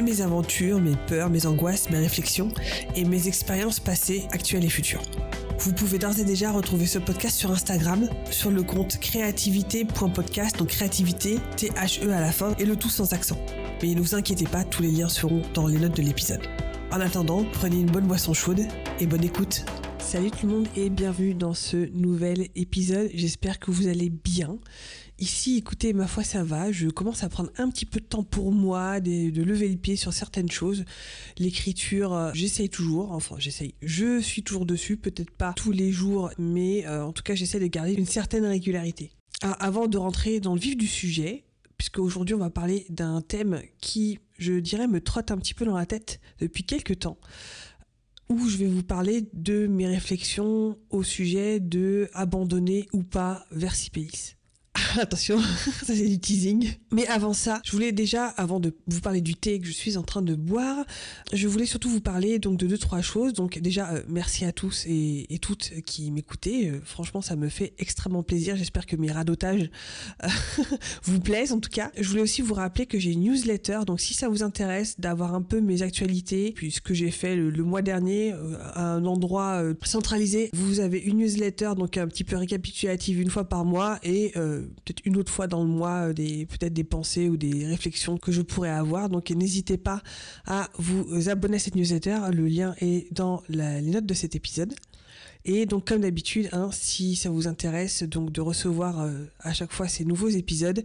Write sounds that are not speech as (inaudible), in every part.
mes aventures, mes peurs, mes angoisses, mes réflexions et mes expériences passées, actuelles et futures. Vous pouvez d'ores et déjà retrouver ce podcast sur Instagram, sur le compte créativité.podcast, donc créativité, T-H-E à la fin, et le tout sans accent. Mais ne vous inquiétez pas, tous les liens seront dans les notes de l'épisode. En attendant, prenez une bonne boisson chaude et bonne écoute. Salut tout le monde et bienvenue dans ce nouvel épisode. J'espère que vous allez bien. Ici, écoutez, ma foi, ça va. Je commence à prendre un petit peu de temps pour moi, de, lever le pied sur certaines choses. L'écriture, euh, j'essaye toujours. Enfin, j'essaye. Je suis toujours dessus. Peut-être pas tous les jours, mais euh, en tout cas, j'essaie de garder une certaine régularité. Alors, avant de rentrer dans le vif du sujet, puisque aujourd'hui, on va parler d'un thème qui, je dirais, me trotte un petit peu dans la tête depuis quelques temps où je vais vous parler de mes réflexions au sujet de abandonner ou pas Versipelis. (laughs) Attention, (laughs) ça c'est du teasing. Mais avant ça, je voulais déjà, avant de vous parler du thé que je suis en train de boire, je voulais surtout vous parler donc de deux trois choses. Donc déjà, euh, merci à tous et, et toutes qui m'écoutez. Euh, franchement, ça me fait extrêmement plaisir. J'espère que mes radotages euh, (laughs) vous plaisent en tout cas. Je voulais aussi vous rappeler que j'ai une newsletter. Donc si ça vous intéresse d'avoir un peu mes actualités, puis ce que j'ai fait le, mois dernier à un endroit centralisé, vous avez une newsletter donc un petit peu récapitulative une fois par mois et peut-être une autre fois dans le mois euh, des peut-être des pensées ou des réflexions que je pourrais avoir. Donc n'hésitez pas à vous abonner à cette newsletter. Le lien est dans les notes de cet épisode. Et donc comme d'habitude, hein, si ça vous intéresse donc de recevoir euh, à chaque fois ces nouveaux épisodes,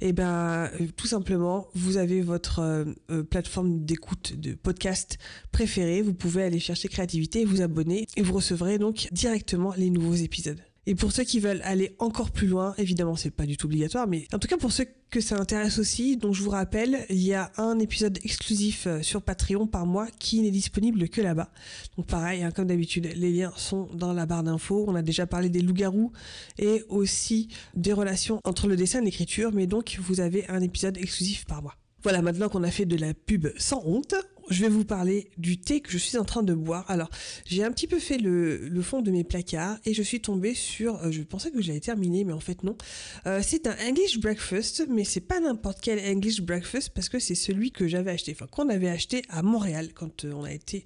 et eh ben euh, tout simplement vous avez votre plateforme d'écoute de podcast préférée, vous pouvez aller chercher créativité, vous abonner et vous recevrez donc directement les nouveaux épisodes. Et pour ceux qui veulent aller encore plus loin, évidemment, c'est pas du tout obligatoire, mais en tout cas pour ceux que ça intéresse aussi, donc je vous rappelle, il y a un épisode exclusif sur Patreon par mois qui n'est disponible que là-bas. Donc pareil, hein, comme d'habitude, les liens sont dans la barre d'infos. On a déjà parlé des loups-garous et aussi des relations entre le dessin et l'écriture, mais donc vous avez un épisode exclusif par mois. Voilà, maintenant qu'on a fait de la pub sans honte, je vais vous parler du thé que je suis en train de boire. Alors, j'ai un petit peu fait le, fond de mes placards et je suis tombée sur. Euh, je pensais que je l'avais terminé, mais en fait non. Euh, c'est un English Breakfast, mais c'est pas n'importe quel English Breakfast parce que c'est celui que j'avais acheté, enfin qu'on avait acheté à Montréal quand euh, on a été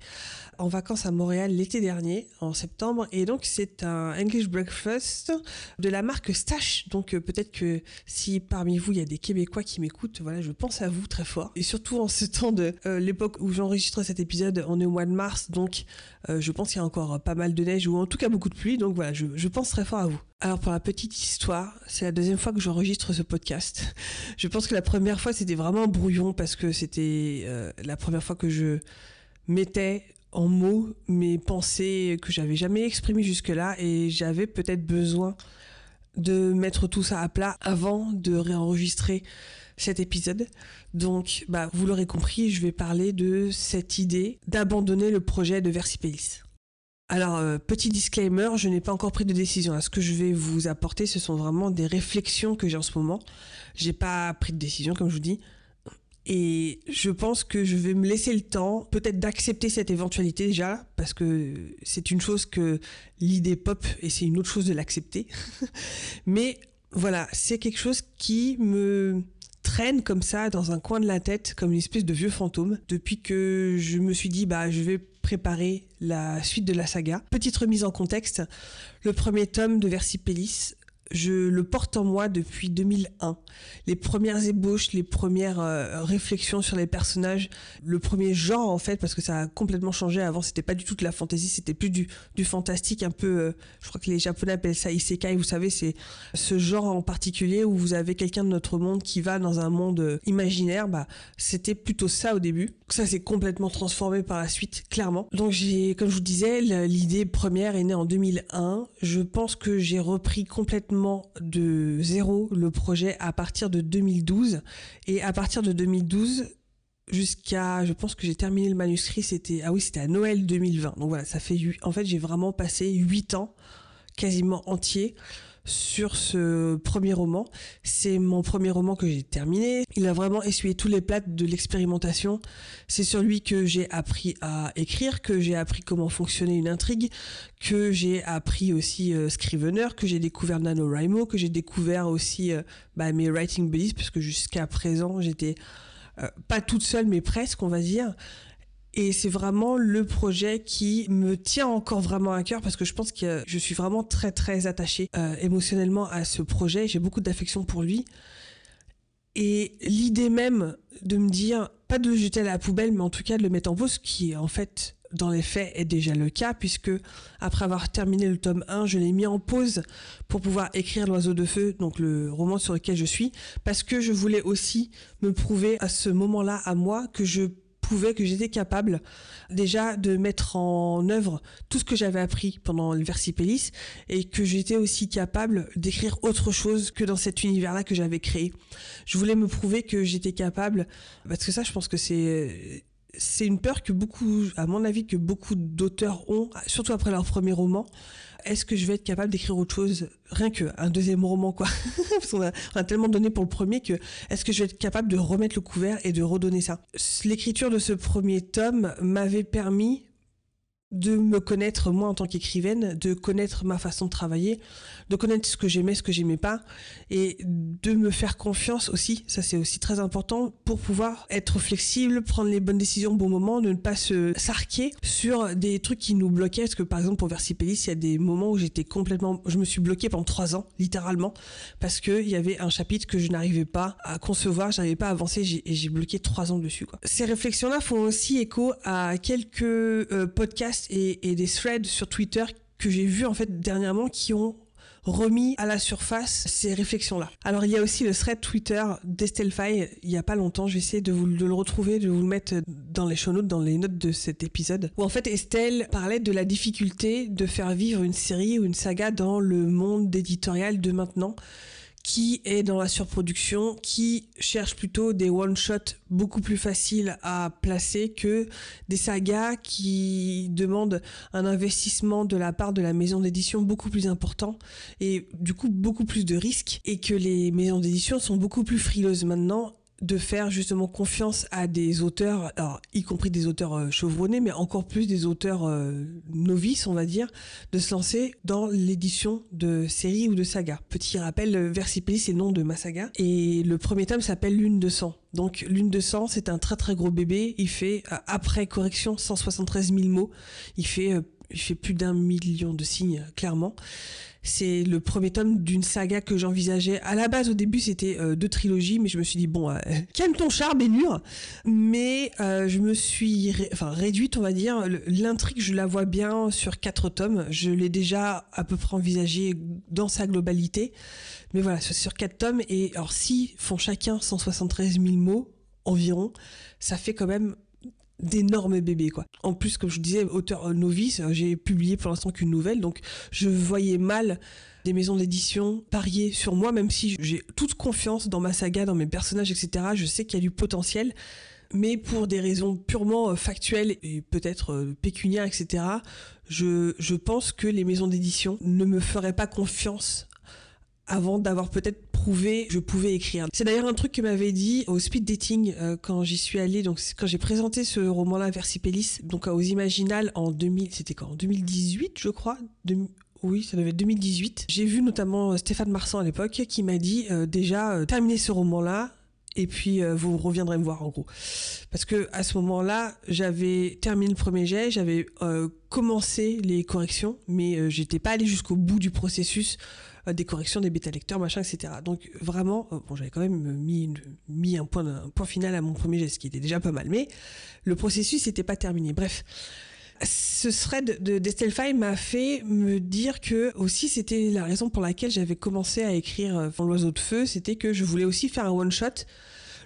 en vacances à Montréal l'été dernier, en septembre. Et donc c'est un English Breakfast de la marque Stash. Donc peut-être que si parmi vous il y a des Québécois qui m'écoutent, voilà, je pense à vous très fort. Et surtout en ce temps de l'époque où j'enregistre cet épisode, on est au mois de mars, donc euh, je pense qu'il y a encore pas mal de neige ou en tout cas beaucoup de pluie, donc voilà, je, je pense très fort à vous. Alors pour la petite histoire, c'est la deuxième fois que j'enregistre ce podcast. (laughs) Je pense que la première fois c'était vraiment brouillon parce que c'était euh, la première fois que je mettais en mots mes pensées que j'avais jamais exprimées jusque-là et j'avais peut-être besoin de mettre tout ça à plat avant de réenregistrer cet épisode. Donc, bah, vous l'aurez compris, je vais parler de cette idée d'abandonner le projet de Versipelis. Alors, euh, petit disclaimer, je n'ai pas encore pris de décision. Ce que je vais vous apporter, ce sont vraiment des réflexions que j'ai en ce moment. J'ai pas pris de décision, comme je vous dis. Et je pense que je vais me laisser le temps, peut-être d'accepter cette éventualité déjà, parce que c'est une chose que l'idée pop et c'est une autre chose de l'accepter. (laughs) Mais voilà, c'est quelque chose qui me traîne comme ça dans un coin de la tête, comme une espèce de vieux fantôme, depuis que je me suis dit, bah, je vais préparer la suite de la saga. Petite remise en contexte, le premier tome de Versipelis je le porte en moi depuis 2001. Les premières ébauches, les premières euh, réflexions sur les personnages, le premier genre en fait, parce que ça a complètement changé. Avant, c'était pas du tout de la fantasy, c'était plus du, fantastique, un peu. Euh, je crois que les Japonais appellent ça isekai. Vous savez, c'est ce genre en particulier où vous avez quelqu'un de notre monde qui va dans un monde euh, imaginaire. Bah, c'était plutôt ça au début. Ça s'est complètement transformé par la suite, clairement. Donc j'ai, comme je vous disais, l'idée première est née en 2001. Je pense que j'ai repris complètement de zéro le projet à partir de 2012 et à partir de 2012 jusqu'à, je pense que j'ai terminé le manuscrit, c'était, ah oui, c'était à Noël 2020. Donc voilà, ça fait, en fait, j'ai vraiment passé huit ans quasiment entiers sur ce premier roman. C'est mon premier roman que j'ai terminé. Il a vraiment essuyé tous les plates de l'expérimentation. C'est sur lui que j'ai appris à écrire, que j'ai appris comment fonctionnait une intrigue, que j'ai appris aussi euh, Scrivener, que j'ai découvert NaNoWriMo, que j'ai découvert aussi euh, bah, mes writing buddies, puisque jusqu'à présent j'étais euh, pas toute seule, mais presque, on va dire. Et c'est vraiment le projet qui me tient encore vraiment à cœur parce que je pense que je suis vraiment très très attachée euh, émotionnellement à ce projet. J'ai beaucoup d'affection pour lui. Et l'idée même de me dire, pas de le jeter à la poubelle, mais en tout cas de le mettre en pause, qui en fait dans les faits est déjà le cas puisque après avoir terminé le tome 1, je l'ai mis en pause pour pouvoir écrire L'oiseau de feu, donc le roman sur lequel je suis, parce que je voulais aussi me prouver à ce moment-là à moi que je que j'étais capable déjà de mettre en œuvre tout ce que j'avais appris pendant le Versipellis et que j'étais aussi capable d'écrire autre chose que dans cet univers-là que j'avais créé. Je voulais me prouver que j'étais capable, parce que ça, je pense que c'est c'est une peur que beaucoup, à mon avis, que beaucoup d'auteurs ont, surtout après leur premier roman. Est-ce que je vais être capable d'écrire autre chose, rien que un deuxième roman, quoi? (laughs) Parce qu'on a, tellement donné pour le premier que est-ce que je vais être capable de remettre le couvert et de redonner ça? L'écriture de ce premier tome m'avait permis de me connaître moi en tant qu'écrivaine, de connaître ma façon de travailler, de connaître ce que j'aimais, ce que j'aimais pas, et de me faire confiance aussi, ça c'est aussi très important, pour pouvoir être flexible, prendre les bonnes décisions au bon moment, de ne pas se s'arquer sur des trucs qui nous bloquaient, parce que par exemple pour Versipellis, il y a des moments où j'étais complètement, je me suis bloquée pendant trois ans, littéralement, parce que il y avait un chapitre que je n'arrivais pas à concevoir, j'arrivais pas à avancer, et j'ai bloqué trois ans dessus. Quoi. Ces réflexions-là font aussi écho à quelques euh, podcasts et, des threads sur Twitter que j'ai vus en fait dernièrement qui ont remis à la surface ces réflexions-là. Alors il y a aussi le thread Twitter d'Estelle Faye, il y a pas longtemps, je vais de, le retrouver, de vous le mettre dans les show notes, dans les notes de cet épisode, où en fait Estelle parlait de la difficulté de faire vivre une série ou une saga dans le monde éditorial de maintenant qui est dans la surproduction, qui cherche plutôt des one-shots beaucoup plus faciles à placer que des sagas qui demandent un investissement de la part de la maison d'édition beaucoup plus important et du coup beaucoup plus de risques et que les maisons d'édition sont beaucoup plus frileuses maintenant de faire justement confiance à des auteurs, y compris des auteurs euh, chevronnés, mais encore plus des auteurs euh, novices, on va dire, de se lancer dans l'édition de séries ou de sagas. Petit rappel, Versipelli, c'est le nom de ma saga, et le premier tome s'appelle Lune de sang. Donc Lune de sang, c'est un très très gros bébé, il fait, euh, après correction, 173 000 mots, il fait, il fait plus d'un million de signes, clairement. C'est le premier tome d'une saga que j'envisageais. À la base, au début, c'était euh, deux trilogies, mais je me suis dit, bon, euh, (laughs) calme ton charme, Bénure. Mais euh, je me suis réduite, on va dire. L'intrigue, je la vois bien sur quatre tomes. Je l'ai déjà à peu près envisagé dans sa globalité. Mais voilà, sur quatre tomes. Et alors, si font chacun 173 000 mots environ, ça fait quand même d'énormes bébés quoi. En plus comme je disais auteur novice, j'ai publié pour l'instant qu'une nouvelle donc je voyais mal des maisons d'édition parier sur moi même si j'ai toute confiance dans ma saga, dans mes personnages etc. Je sais qu'il y a du potentiel mais pour des raisons purement euh, factuelles et peut-être euh, pécuniaires etc. Je, je pense que les maisons d'édition ne me feraient pas confiance avant d'avoir peut-être je pouvais écrire. C'est d'ailleurs un truc que m'avait dit au speed dating euh, quand j'y suis allée, donc quand j'ai présenté ce roman-là, Versipellis, donc aux Imaginales en 2000, c'était quand? En 2018, je crois? Oui, ça devait être 2018. J'ai vu notamment euh, Stéphane Marsan à l'époque qui m'a dit euh, déjà terminer ce roman-là, et puis vous reviendrez me voir en gros. Parce que à ce moment-là, j'avais terminé le premier jet, j'avais commencé les corrections, mais j'étais pas allé jusqu'au bout du processus euh, des corrections des bêta lecteurs, machin, etc. Donc vraiment, euh, bon, j'avais quand même mis, mis un, point, un point final à mon premier geste, qui était déjà pas mal, mais le processus n'était pas terminé. Bref. Ce thread de d'Estelle Faye m'a fait me dire que aussi c'était la raison pour laquelle j'avais commencé à écrire euh, l'oiseau de feu, c'était que je voulais aussi faire un one shot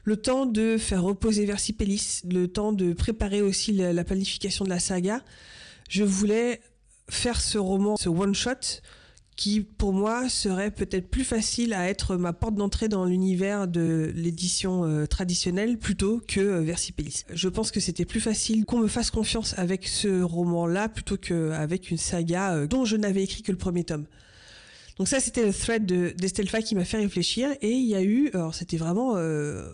le temps de faire reposer Versipellis, le temps de préparer aussi la, la, planification de la saga. Je voulais faire ce roman, ce one shot, qui pour moi serait peut-être plus facile à être ma porte d'entrée dans l'univers de l'édition euh, traditionnelle plutôt que euh, Versipellis. Je pense que c'était plus facile qu'on me fasse confiance avec ce roman-là plutôt qu'avec une saga euh, dont je n'avais écrit que le premier tome. Donc ça, c'était le thread d'Estelfa qui m'a fait réfléchir. Et il y a eu, alors c'était vraiment, euh,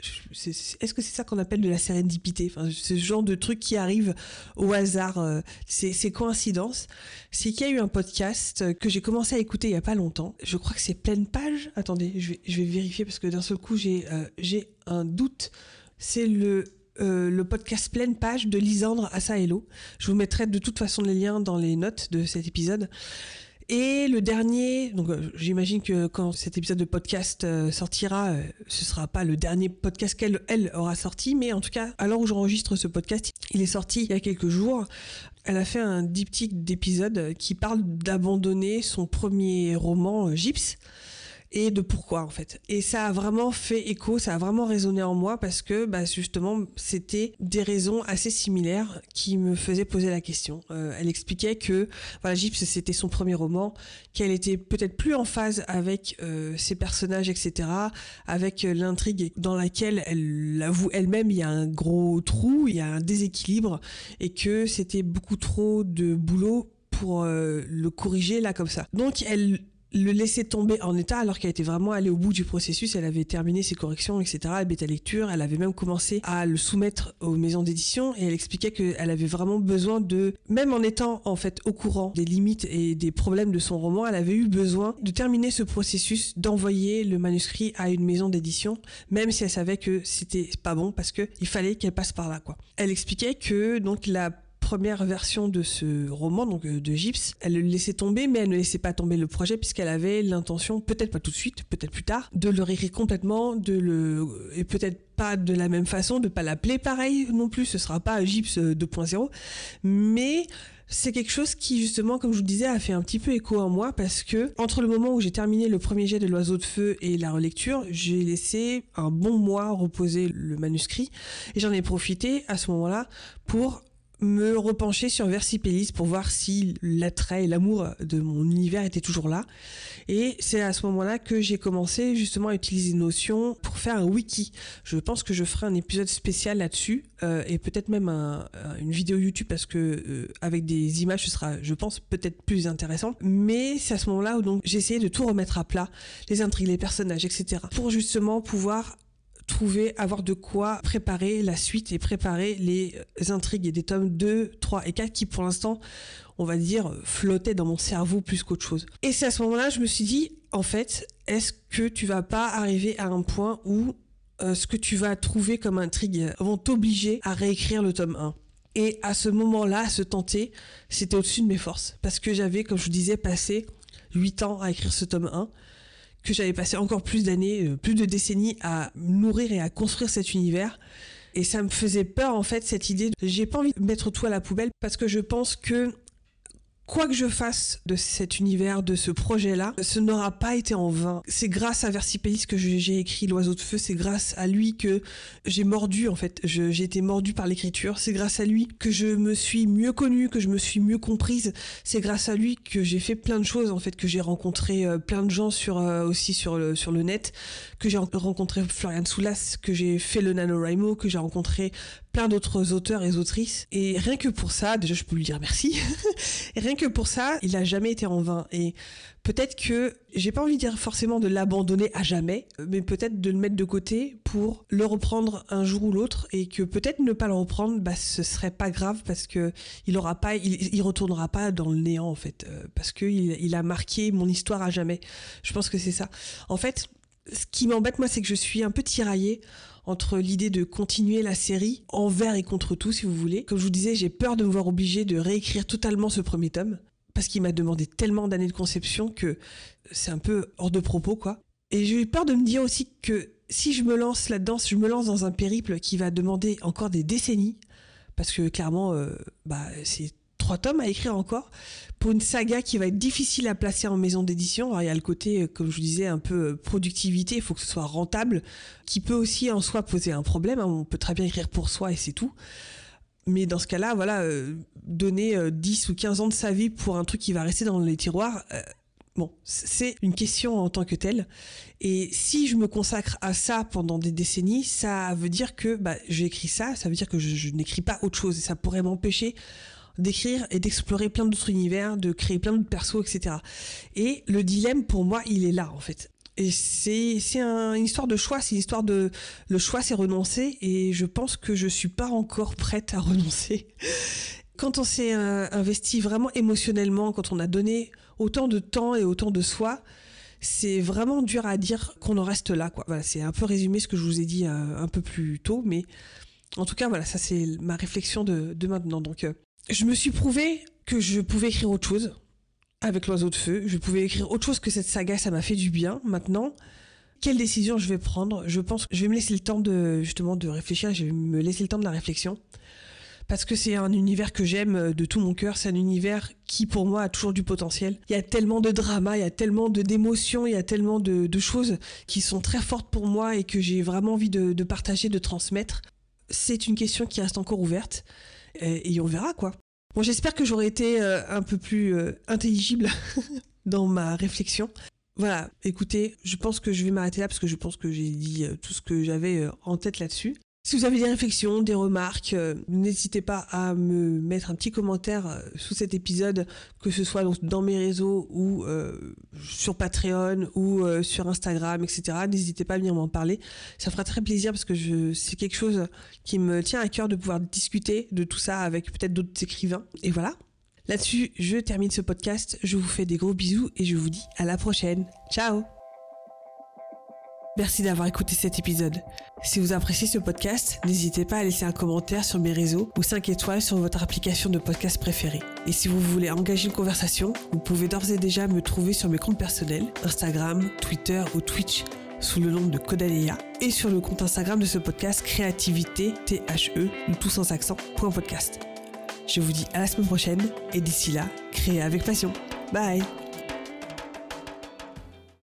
est-ce que c'est ça qu'on appelle de la sérendipité Enfin, ce genre de truc qui arrive au hasard, euh, c'est coïncidence. C'est qu'il y a eu un podcast que j'ai commencé à écouter il y a pas longtemps. Je crois que c'est pleine page. Attendez, je vais, vérifier parce que d'un seul coup j'ai euh, un doute. C'est le euh, le podcast pleine page de Lisandre Assaello. Je vous mettrai de toute façon les liens dans les notes de cet épisode. Et le dernier, donc euh, j'imagine que quand cet épisode de podcast euh, sortira, euh, ce sera pas le dernier podcast qu'elle elle aura sorti, mais en tout cas, à l'heure où j'enregistre ce podcast, il est sorti il y a quelques jours. Elle a fait un diptyque d'épisodes qui parle d'abandonner son premier roman, Gyps et de pourquoi en fait. Et ça a vraiment fait écho, ça a vraiment résonné en moi parce que bah, justement c'était des raisons assez similaires qui me faisaient poser la question. Euh, elle expliquait que voilà, Gyps c'était son premier roman, qu'elle était peut-être plus en phase avec euh, ses personnages, etc., avec euh, l'intrigue dans laquelle elle l'avoue elle-même, il y a un gros trou, il y a un déséquilibre et que c'était beaucoup trop de boulot pour le corriger là comme ça. Donc elle le laisser tomber en état alors qu'elle était vraiment allée au bout du processus, elle avait terminé ses corrections, etc., la bêta lecture, elle avait même commencé à le soumettre aux maisons d'édition et elle expliquait qu'elle avait vraiment besoin de, même en étant en fait au courant des limites et des problèmes de son roman, elle avait eu besoin de terminer ce processus, d'envoyer le manuscrit à une maison d'édition, même si elle savait que c'était pas bon parce que il fallait qu'elle passe par là, quoi. Elle expliquait que donc la première version de ce roman, donc euh, de Gyps, elle le laissait tomber, mais elle ne laissait pas tomber le projet puisqu'elle avait l'intention, peut-être pas tout de suite, peut-être plus tard, de le réécrire complètement, de le et peut-être pas de la même façon, de pas l'appeler pareil non plus. Ce sera pas Gyps 2.0, mais c'est quelque chose qui justement, comme je vous disais, a fait un petit peu écho en moi parce que entre le moment où j'ai terminé le premier jet de l'oiseau de feu et la relecture, j'ai laissé un bon mois reposer le manuscrit et j'en ai profité à ce moment-là pour me repencher sur Versipellis pour voir si l'attrait et l'amour de mon univers était toujours là. Et c'est à ce moment-là que j'ai commencé justement à utiliser Notion pour faire un wiki. Je pense que je ferai un épisode spécial là-dessus euh, et peut-être même une vidéo YouTube parce que euh, avec des images ce sera, je pense, peut-être plus intéressant. Mais c'est à ce moment-là où donc j'ai essayé de tout remettre à plat, les intrigues, les personnages, etc. Pour justement pouvoir avoir de quoi préparer la suite et préparer les intrigues et des tomes 2, 3 et 4 qui pour l'instant, on va dire, flottaient dans mon cerveau plus qu'autre chose. Et c'est à ce moment-là, je me suis dit, en fait, est-ce que tu vas pas arriver à un point où euh, ce que tu vas trouver comme intrigue vont t'obliger à réécrire le tome 1 et à ce moment-là, se tenter, c'était au-dessus de mes forces. Parce que j'avais, comme je vous disais, passé 8 ans à écrire ce tome 1 que j'avais passé encore plus d'années, euh, plus de décennies à nourrir et à construire cet univers. Et ça me faisait peur en fait cette idée. J'ai pas envie de mettre tout à la poubelle parce que je pense que quoi que je fasse de cet univers, de ce projet-là, ce n'aura pas été en vain. C'est grâce à Versipellis que j'ai écrit L'oiseau de feu, c'est grâce à lui que j'ai mordu en fait, j'ai été mordu par l'écriture, c'est grâce à lui que je me suis mieux connue, que je me suis mieux comprise, c'est grâce à lui que j'ai fait plein de choses en fait, que j'ai rencontré euh, plein de gens sur euh, aussi sur le sur le net, que j'ai rencontré Florian Soulas, que j'ai fait le NaNoWriMo, que j'ai rencontré plein d'autres auteurs et autrices. Et rien que pour ça, déjà je peux lui dire merci. (laughs) rien que pour ça, il a jamais été en vain. Et peut-être que j'ai pas envie de dire forcément de l'abandonner à jamais, mais peut-être de le mettre de côté pour le reprendre un jour ou l'autre et que peut-être ne pas le reprendre, bah ce serait pas grave parce que il aura pas, il, il retournera pas dans le néant en fait, euh, parce que il, il a marqué mon histoire à jamais. Je pense que c'est ça. En fait, ce qui m'embête moi, c'est que je suis un peu tiraillée entre l'idée de continuer la série envers et contre tout, si vous voulez. Comme je vous disais, j'ai peur de me voir obligé de réécrire totalement ce premier tome parce qu'il m'a demandé tellement d'années de conception que c'est un peu hors de propos, quoi. Et j'ai eu peur de me dire aussi que si je me lance là-dedans, je me lance dans un périple qui va demander encore des décennies, parce que clairement, euh, bah, c'est trois tomes à écrire encore pour une saga qui va être difficile à placer en maison d'édition. Il y a le côté, euh, comme je vous disais, un peu euh, productivité, il faut que ce soit rentable, qui peut aussi en soi poser un problème. Hein. On peut très bien écrire pour soi et c'est tout. Mais dans ce cas-là, voilà, euh, donner 10 ou 15 ans de sa vie pour un truc qui va rester dans les tiroirs, Bon, c'est une question en tant que telle. Et si je me consacre à ça pendant des décennies, ça veut dire que bah, ça, ça veut dire que je, n'écris pas autre chose. Et ça pourrait m'empêcher d'écrire et d'explorer plein d'autres univers, de créer plein d'autres persos, etc. Et le dilemme, pour moi, il est là, en fait. Et c'est une histoire de choix, c'est une histoire de le choix c'est renoncer et je pense que je suis pas encore prête à (laughs) renoncer. Quand on s'est euh, investi vraiment émotionnellement, quand on a donné autant de temps et autant de soi, c'est vraiment dur à dire qu'on en reste là. Voilà, c'est un peu résumé ce que je vous ai dit euh, un peu plus tôt, mais en tout cas, voilà, ça c'est ma réflexion de, maintenant. Donc, euh, je me suis prouvé que je pouvais écrire autre chose avec l'oiseau de feu. Je pouvais écrire autre chose que cette saga, ça m'a fait du bien. Maintenant, quelle décision je vais prendre? Je pense que je vais me laisser le temps de justement de réfléchir. Je vais me laisser le temps de la réflexion parce que c'est un univers que j'aime euh, de tout mon cœur. C'est un univers qui, pour moi, a toujours du potentiel. Il y a tellement de drama, il y a tellement d'émotions, il y a tellement de, choses qui sont très fortes pour moi et que j'ai vraiment envie de, partager, de transmettre. C'est une question qui reste encore ouverte et, on verra quoi. Bon, j'espère que j'aurai été euh, un peu plus euh, intelligible (laughs) dans ma réflexion. Voilà, écoutez, je pense que je vais m'arrêter là parce que je pense que j'ai dit tout ce que j'avais en tête là-dessus. Si vous avez des réflexions, des remarques, euh, n'hésitez pas à me mettre un petit commentaire euh, sous cet épisode, que ce soit dans mes réseaux ou euh, sur Patreon ou sur Instagram, etc. N'hésitez pas à venir m'en parler. Ça fera très plaisir parce que c'est quelque chose qui me tient à cœur de pouvoir discuter de tout ça avec peut-être d'autres écrivains. Et voilà. Là-dessus, je termine ce podcast. Je vous fais des gros bisous et je vous dis à la prochaine. Ciao Merci d'avoir écouté cet épisode. Si vous appréciez ce podcast, n'hésitez pas à laisser un commentaire sur mes réseaux ou 5 étoiles sur votre application de podcast préférée. Et si vous voulez engager une conversation, vous pouvez d'ores et déjà me trouver sur mes comptes personnels, Instagram, Twitter ou Twitch sous le nom de Codalea et sur le compte Instagram de ce podcast Créativité THE ou tout sans accent podcast. Je vous dis à la semaine prochaine et d'ici là, créez avec passion. Bye